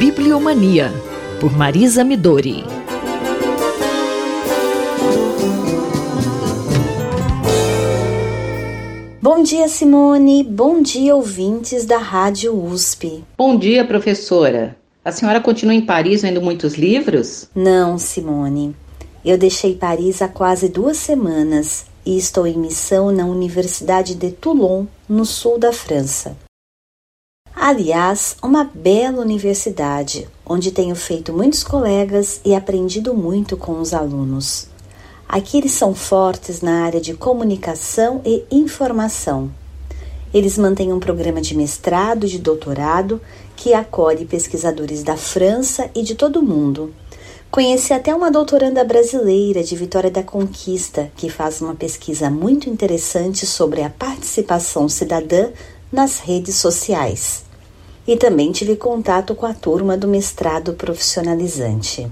Bibliomania, por Marisa Midori. Bom dia, Simone. Bom dia, ouvintes da Rádio USP. Bom dia, professora. A senhora continua em Paris vendo muitos livros? Não, Simone. Eu deixei Paris há quase duas semanas e estou em missão na Universidade de Toulon, no sul da França. Aliás, uma bela universidade, onde tenho feito muitos colegas e aprendido muito com os alunos. Aqui eles são fortes na área de comunicação e informação. Eles mantêm um programa de mestrado e de doutorado que acolhe pesquisadores da França e de todo o mundo. Conheci até uma doutoranda brasileira de Vitória da Conquista, que faz uma pesquisa muito interessante sobre a participação cidadã nas redes sociais. E também tive contato com a turma do mestrado profissionalizante.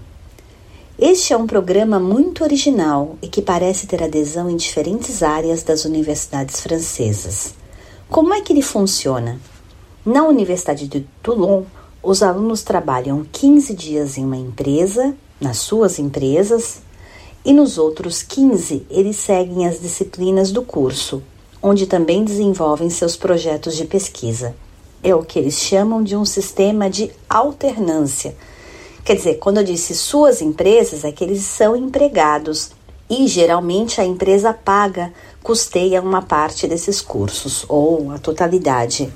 Este é um programa muito original e que parece ter adesão em diferentes áreas das universidades francesas. Como é que ele funciona? Na Universidade de Toulon, os alunos trabalham 15 dias em uma empresa, nas suas empresas, e nos outros 15 eles seguem as disciplinas do curso, onde também desenvolvem seus projetos de pesquisa. É o que eles chamam de um sistema de alternância. Quer dizer, quando eu disse suas empresas, é que eles são empregados e geralmente a empresa paga, custeia uma parte desses cursos ou a totalidade.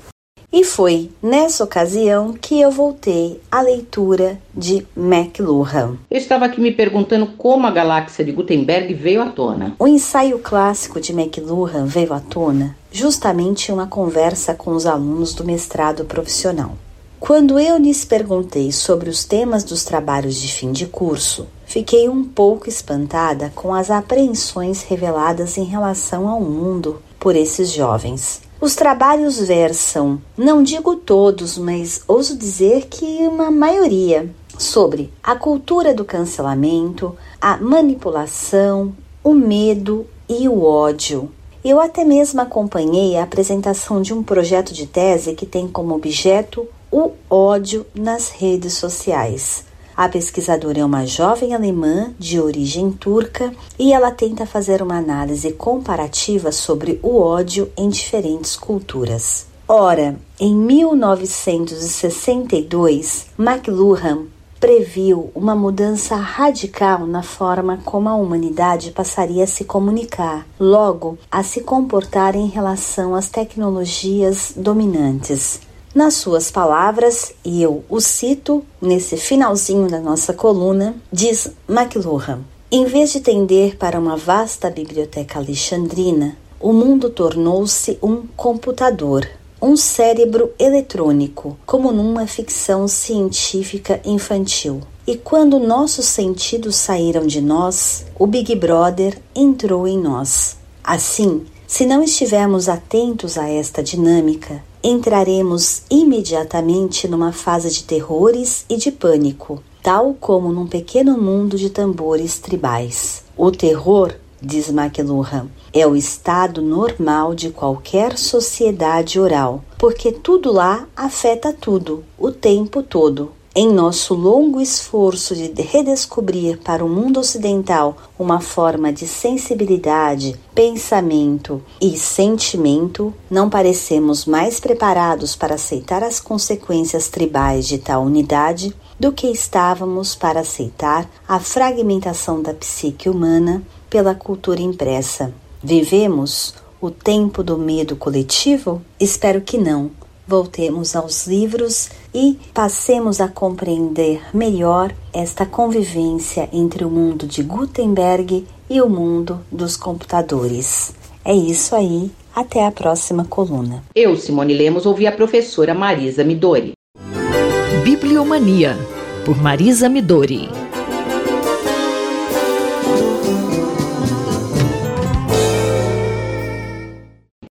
E foi nessa ocasião que eu voltei à leitura de McLuhan. Eu estava aqui me perguntando como a galáxia de Gutenberg veio à tona. O ensaio clássico de McLuhan veio à tona justamente em uma conversa com os alunos do mestrado profissional. Quando eu lhes perguntei sobre os temas dos trabalhos de fim de curso, fiquei um pouco espantada com as apreensões reveladas em relação ao mundo por esses jovens. Os trabalhos versam, não digo todos, mas ouso dizer que uma maioria, sobre a cultura do cancelamento, a manipulação, o medo e o ódio. Eu até mesmo acompanhei a apresentação de um projeto de tese que tem como objeto o ódio nas redes sociais. A pesquisadora é uma jovem alemã de origem turca e ela tenta fazer uma análise comparativa sobre o ódio em diferentes culturas. Ora, em 1962, McLuhan previu uma mudança radical na forma como a humanidade passaria a se comunicar, logo a se comportar em relação às tecnologias dominantes. Nas suas palavras, e eu o cito nesse finalzinho da nossa coluna, diz McLuhan: Em vez de tender para uma vasta biblioteca alexandrina, o mundo tornou-se um computador, um cérebro eletrônico, como numa ficção científica infantil. E quando nossos sentidos saíram de nós, o Big Brother entrou em nós. Assim, se não estivermos atentos a esta dinâmica, entraremos imediatamente numa fase de terrores e de pânico, tal como num pequeno mundo de tambores tribais. O terror, diz McLuhan, é o estado normal de qualquer sociedade oral, porque tudo lá afeta tudo, o tempo todo. Em nosso longo esforço de redescobrir para o mundo ocidental uma forma de sensibilidade, pensamento e sentimento, não parecemos mais preparados para aceitar as consequências tribais de tal unidade do que estávamos para aceitar a fragmentação da psique humana pela cultura impressa. Vivemos o tempo do medo coletivo? Espero que não voltemos aos livros e passemos a compreender melhor esta convivência entre o mundo de Gutenberg e o mundo dos computadores. É isso aí, até a próxima coluna. Eu, Simone Lemos, ouvi a professora Marisa Midori. Bibliomania, por Marisa Midori.